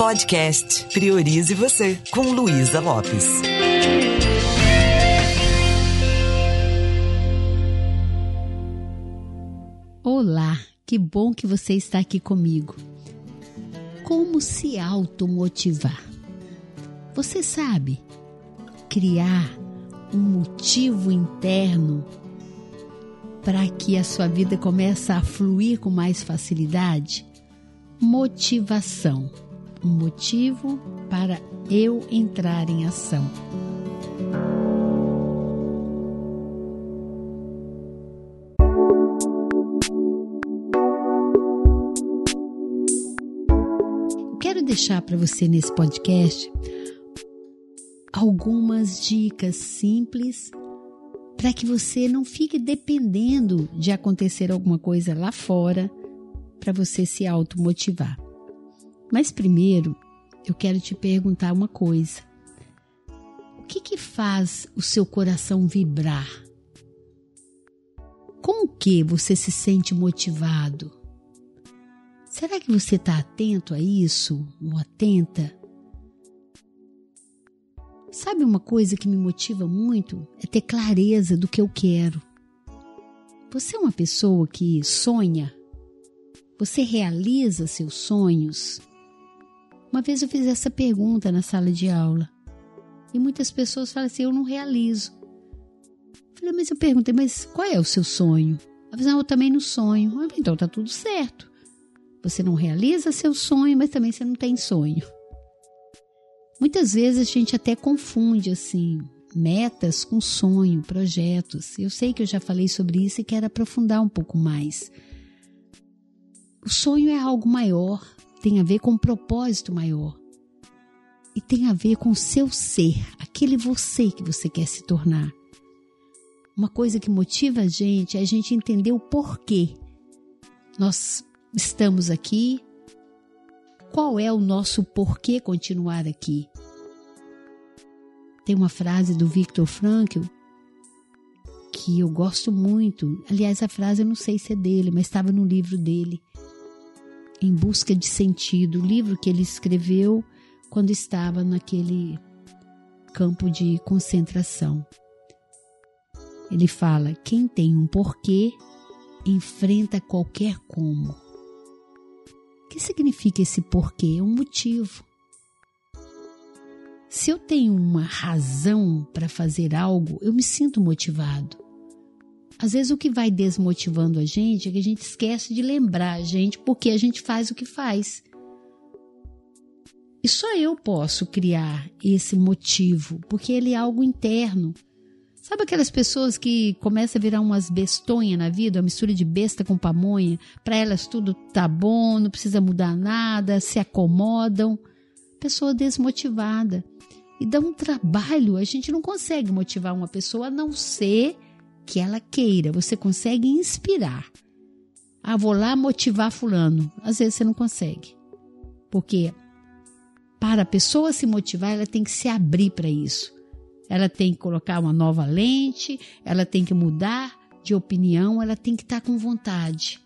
Podcast Priorize Você, com Luísa Lopes. Olá, que bom que você está aqui comigo. Como se automotivar? Você sabe criar um motivo interno para que a sua vida comece a fluir com mais facilidade? Motivação um motivo para eu entrar em ação. Quero deixar para você nesse podcast algumas dicas simples para que você não fique dependendo de acontecer alguma coisa lá fora para você se automotivar. Mas primeiro, eu quero te perguntar uma coisa. O que que faz o seu coração vibrar? Com o que você se sente motivado? Será que você está atento a isso ou atenta? Sabe uma coisa que me motiva muito? É ter clareza do que eu quero. Você é uma pessoa que sonha? Você realiza seus sonhos? Uma vez eu fiz essa pergunta na sala de aula e muitas pessoas falam assim: eu não realizo. Eu falei, mas eu perguntei, mas qual é o seu sonho? Ela falou, eu também não sonho. falei, então tá tudo certo. Você não realiza seu sonho, mas também você não tem sonho. Muitas vezes a gente até confunde assim metas com sonho, projetos. Eu sei que eu já falei sobre isso e quero aprofundar um pouco mais. O sonho é algo maior, tem a ver com um propósito maior. E tem a ver com o seu ser, aquele você que você quer se tornar. Uma coisa que motiva a gente é a gente entender o porquê nós estamos aqui, qual é o nosso porquê continuar aqui. Tem uma frase do Viktor Frankl que eu gosto muito. Aliás, a frase eu não sei se é dele, mas estava no livro dele. Em Busca de Sentido, o livro que ele escreveu quando estava naquele campo de concentração. Ele fala: quem tem um porquê enfrenta qualquer como. O que significa esse porquê? É um motivo. Se eu tenho uma razão para fazer algo, eu me sinto motivado. Às vezes o que vai desmotivando a gente é que a gente esquece de lembrar a gente porque a gente faz o que faz. E só eu posso criar esse motivo, porque ele é algo interno. Sabe aquelas pessoas que começam a virar umas bestonhas na vida, uma mistura de besta com pamonha? Para elas tudo tá bom, não precisa mudar nada, se acomodam. Pessoa desmotivada. E dá um trabalho, a gente não consegue motivar uma pessoa a não ser que ela queira, você consegue inspirar. Ah, vou lá motivar fulano. Às vezes você não consegue. Porque para a pessoa se motivar, ela tem que se abrir para isso. Ela tem que colocar uma nova lente, ela tem que mudar de opinião, ela tem que estar com vontade.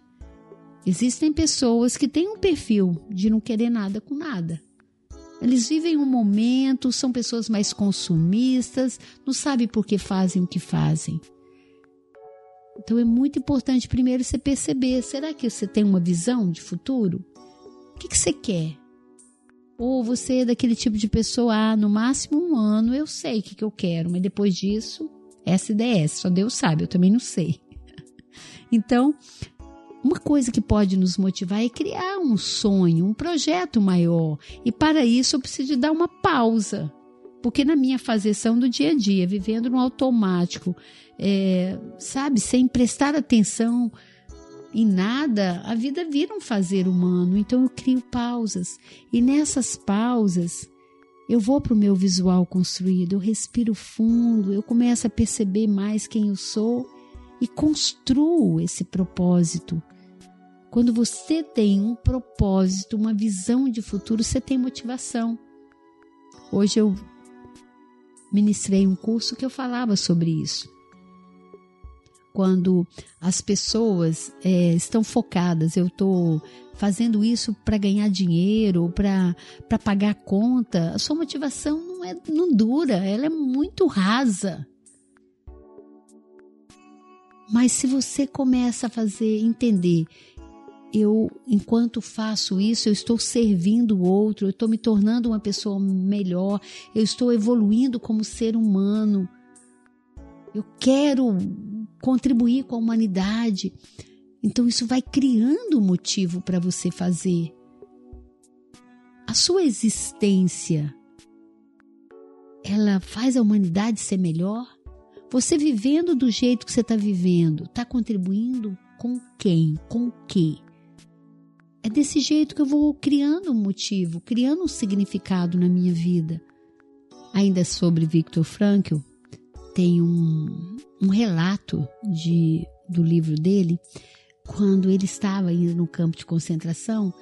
Existem pessoas que têm um perfil de não querer nada com nada. Eles vivem um momento, são pessoas mais consumistas, não sabem por que fazem o que fazem. Então é muito importante primeiro você perceber: será que você tem uma visão de futuro? O que, que você quer? Ou você é daquele tipo de pessoa, ah, no máximo um ano eu sei o que, que eu quero, mas depois disso, SDS, só Deus sabe, eu também não sei. Então, uma coisa que pode nos motivar é criar um sonho, um projeto maior. E para isso eu preciso dar uma pausa. Porque na minha fazeção do dia a dia, vivendo no automático, é, sabe, sem prestar atenção em nada, a vida vira um fazer humano. Então eu crio pausas. E nessas pausas, eu vou para o meu visual construído, eu respiro fundo, eu começo a perceber mais quem eu sou e construo esse propósito. Quando você tem um propósito, uma visão de futuro, você tem motivação. Hoje eu ministrei um curso que eu falava sobre isso. Quando as pessoas é, estão focadas, eu estou fazendo isso para ganhar dinheiro, para pagar conta, a sua motivação não, é, não dura, ela é muito rasa. Mas se você começa a fazer, entender, eu, enquanto faço isso, eu estou servindo o outro, eu estou me tornando uma pessoa melhor, eu estou evoluindo como ser humano, eu quero contribuir com a humanidade. Então isso vai criando motivo para você fazer. A sua existência ela faz a humanidade ser melhor? Você vivendo do jeito que você está vivendo, está contribuindo com quem? Com o quê? É desse jeito que eu vou criando um motivo, criando um significado na minha vida. Ainda sobre Viktor Frankl, tem um, um relato de, do livro dele, quando ele estava no campo de concentração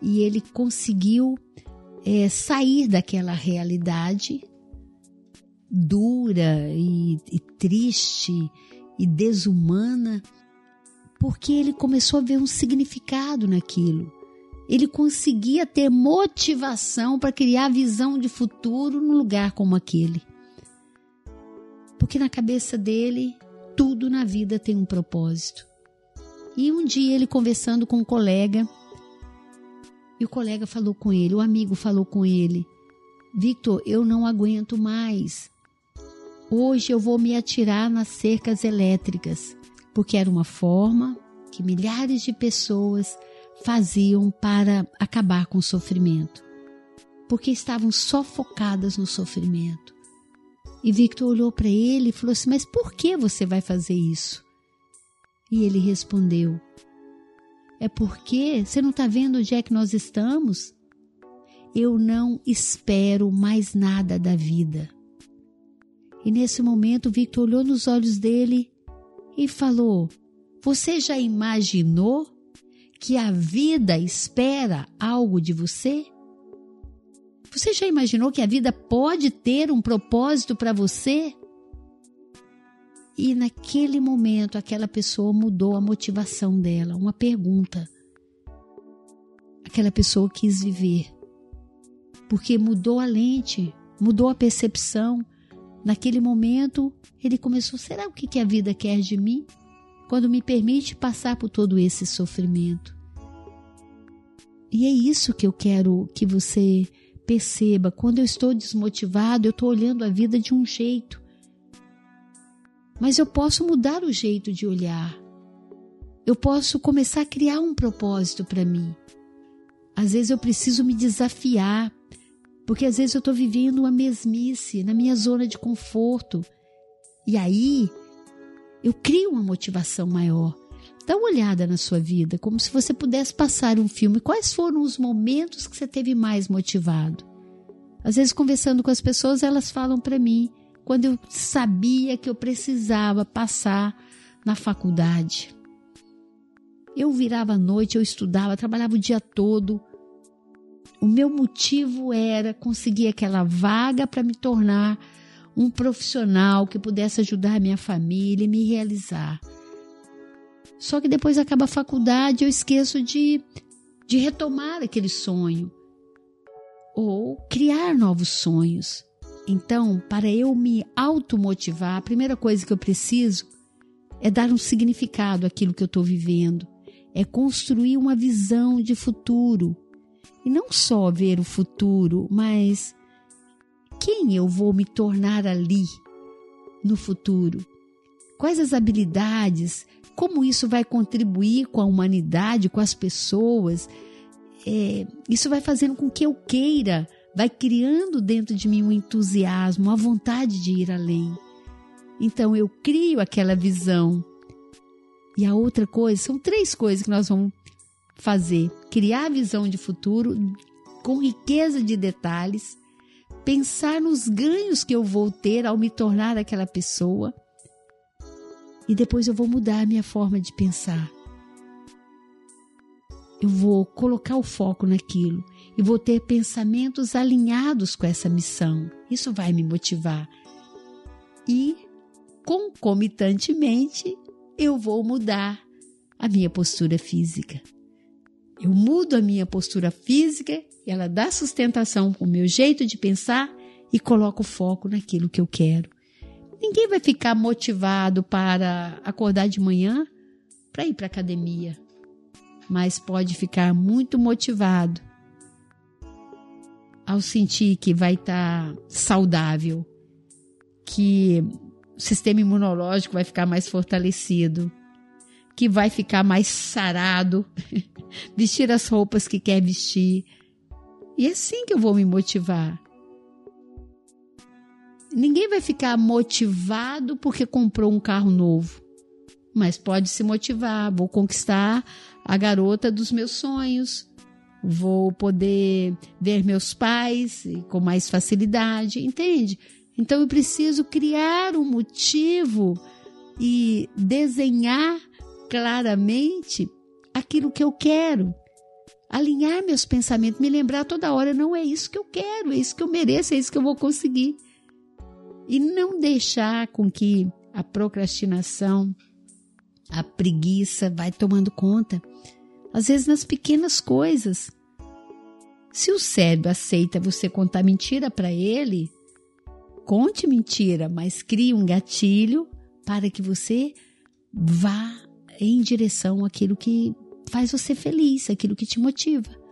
e ele conseguiu é, sair daquela realidade dura e, e triste e desumana, porque ele começou a ver um significado naquilo. Ele conseguia ter motivação para criar visão de futuro num lugar como aquele. Porque na cabeça dele, tudo na vida tem um propósito. E um dia ele conversando com um colega, e o colega falou com ele, o amigo falou com ele: Victor, eu não aguento mais. Hoje eu vou me atirar nas cercas elétricas, porque era uma forma que milhares de pessoas faziam para acabar com o sofrimento, porque estavam só focadas no sofrimento. E Victor olhou para ele e falou assim: Mas por que você vai fazer isso? E ele respondeu: É porque você não está vendo onde é que nós estamos? Eu não espero mais nada da vida. E nesse momento, Victor olhou nos olhos dele e falou: Você já imaginou que a vida espera algo de você? Você já imaginou que a vida pode ter um propósito para você? E naquele momento, aquela pessoa mudou a motivação dela. Uma pergunta. Aquela pessoa quis viver. Porque mudou a lente, mudou a percepção, Naquele momento, ele começou: será o que a vida quer de mim? Quando me permite passar por todo esse sofrimento. E é isso que eu quero que você perceba. Quando eu estou desmotivado, eu estou olhando a vida de um jeito. Mas eu posso mudar o jeito de olhar. Eu posso começar a criar um propósito para mim. Às vezes eu preciso me desafiar porque às vezes eu estou vivendo uma mesmice na minha zona de conforto. E aí eu crio uma motivação maior. Dá uma olhada na sua vida, como se você pudesse passar um filme. Quais foram os momentos que você teve mais motivado? Às vezes, conversando com as pessoas, elas falam para mim quando eu sabia que eu precisava passar na faculdade. Eu virava à noite, eu estudava, trabalhava o dia todo o meu motivo era conseguir aquela vaga para me tornar um profissional que pudesse ajudar a minha família e me realizar. Só que depois acaba a faculdade, eu esqueço de, de retomar aquele sonho ou criar novos sonhos. Então, para eu me automotivar, a primeira coisa que eu preciso é dar um significado àquilo que eu estou vivendo, é construir uma visão de futuro e não só ver o futuro, mas quem eu vou me tornar ali no futuro? Quais as habilidades? Como isso vai contribuir com a humanidade, com as pessoas? É, isso vai fazendo com que eu queira, vai criando dentro de mim um entusiasmo, uma vontade de ir além. Então eu crio aquela visão. E a outra coisa, são três coisas que nós vamos fazer, criar visão de futuro com riqueza de detalhes, pensar nos ganhos que eu vou ter ao me tornar aquela pessoa. E depois eu vou mudar a minha forma de pensar. Eu vou colocar o foco naquilo e vou ter pensamentos alinhados com essa missão. Isso vai me motivar. E, concomitantemente, eu vou mudar a minha postura física. Eu mudo a minha postura física, ela dá sustentação para o meu jeito de pensar e coloco foco naquilo que eu quero. Ninguém vai ficar motivado para acordar de manhã para ir para academia, mas pode ficar muito motivado ao sentir que vai estar tá saudável, que o sistema imunológico vai ficar mais fortalecido, que vai ficar mais sarado, vestir as roupas que quer vestir. E é assim que eu vou me motivar. Ninguém vai ficar motivado porque comprou um carro novo, mas pode se motivar. Vou conquistar a garota dos meus sonhos, vou poder ver meus pais com mais facilidade, entende? Então eu preciso criar um motivo e desenhar claramente aquilo que eu quero. Alinhar meus pensamentos, me lembrar toda hora, não é isso que eu quero, é isso que eu mereço, é isso que eu vou conseguir. E não deixar com que a procrastinação, a preguiça vai tomando conta. Às vezes nas pequenas coisas. Se o cérebro aceita você contar mentira para ele, conte mentira, mas crie um gatilho para que você vá em direção àquilo que faz você feliz, aquilo que te motiva.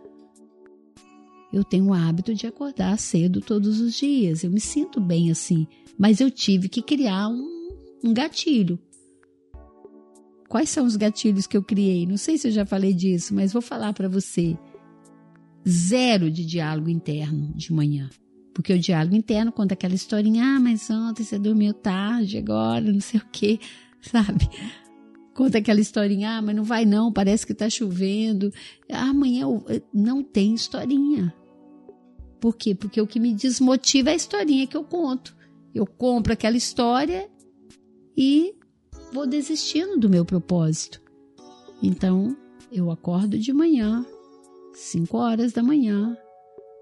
Eu tenho o hábito de acordar cedo todos os dias, eu me sinto bem assim, mas eu tive que criar um, um gatilho. Quais são os gatilhos que eu criei? Não sei se eu já falei disso, mas vou falar para você zero de diálogo interno de manhã. Porque o diálogo interno conta aquela historinha, ah, mas ontem você dormiu tarde, agora, não sei o quê, sabe? Conta aquela historinha, ah, mas não vai não, parece que tá chovendo. Ah, amanhã não tem historinha. Por quê? Porque o que me desmotiva é a historinha que eu conto. Eu compro aquela história e vou desistindo do meu propósito. Então, eu acordo de manhã, 5 horas da manhã,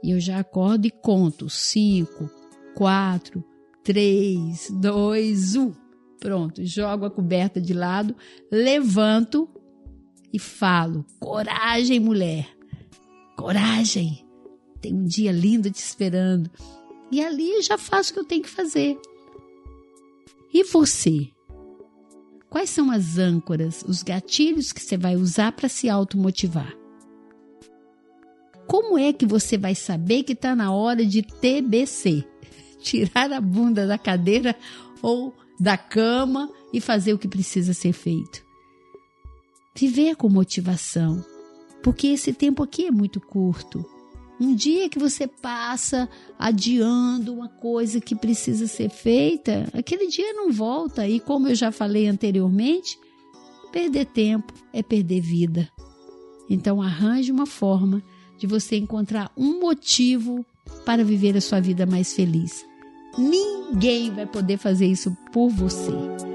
e eu já acordo e conto 5, 4, 3, 2, 1. Pronto, jogo a coberta de lado, levanto e falo: coragem, mulher, coragem. Tem um dia lindo te esperando. E ali já faço o que eu tenho que fazer. E você? Quais são as âncoras, os gatilhos que você vai usar para se automotivar? Como é que você vai saber que está na hora de TBC? Tirar a bunda da cadeira ou da cama e fazer o que precisa ser feito. Viver com motivação, porque esse tempo aqui é muito curto. Um dia que você passa adiando uma coisa que precisa ser feita, aquele dia não volta. E como eu já falei anteriormente, perder tempo é perder vida. Então arranje uma forma de você encontrar um motivo para viver a sua vida mais feliz. Ninguém vai poder fazer isso por você.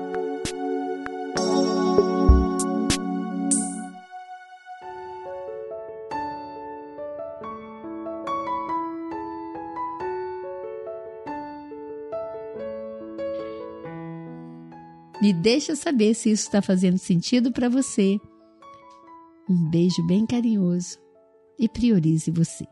Me deixa saber se isso está fazendo sentido para você. Um beijo bem carinhoso e priorize você.